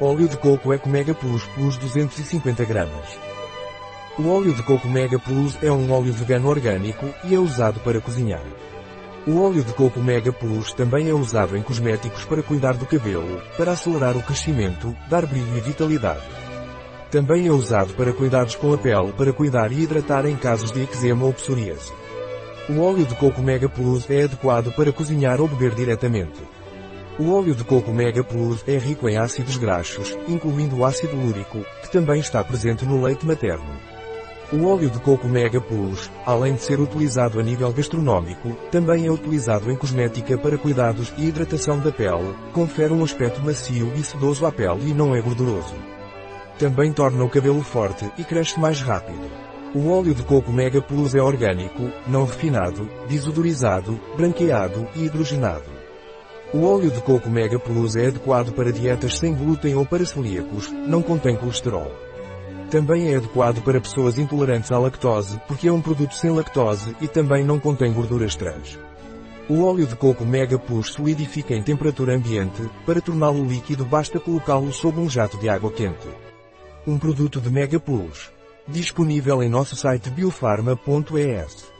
Óleo de coco Eco Mega Plus Plus 250 gramas. O óleo de coco Mega Plus é um óleo vegano orgânico e é usado para cozinhar. O óleo de coco Mega Plus também é usado em cosméticos para cuidar do cabelo, para acelerar o crescimento, dar brilho e vitalidade. Também é usado para cuidados com a pele para cuidar e hidratar em casos de eczema ou psoríase. O óleo de coco Mega Plus é adequado para cozinhar ou beber diretamente. O óleo de coco Mega Plus é rico em ácidos graxos, incluindo o ácido úrico, que também está presente no leite materno. O óleo de coco Mega Plus, além de ser utilizado a nível gastronómico, também é utilizado em cosmética para cuidados e hidratação da pele, confere um aspecto macio e sedoso à pele e não é gorduroso. Também torna o cabelo forte e cresce mais rápido. O óleo de coco Mega Plus é orgânico, não refinado, desodorizado, branqueado e hidrogenado. O óleo de coco Mega Plus é adequado para dietas sem glúten ou para celíacos, não contém colesterol. Também é adequado para pessoas intolerantes à lactose, porque é um produto sem lactose e também não contém gorduras trans. O óleo de coco Mega Plus solidifica em temperatura ambiente, para torná-lo líquido basta colocá-lo sob um jato de água quente. Um produto de Mega Plus. Disponível em nosso site biofarma.es.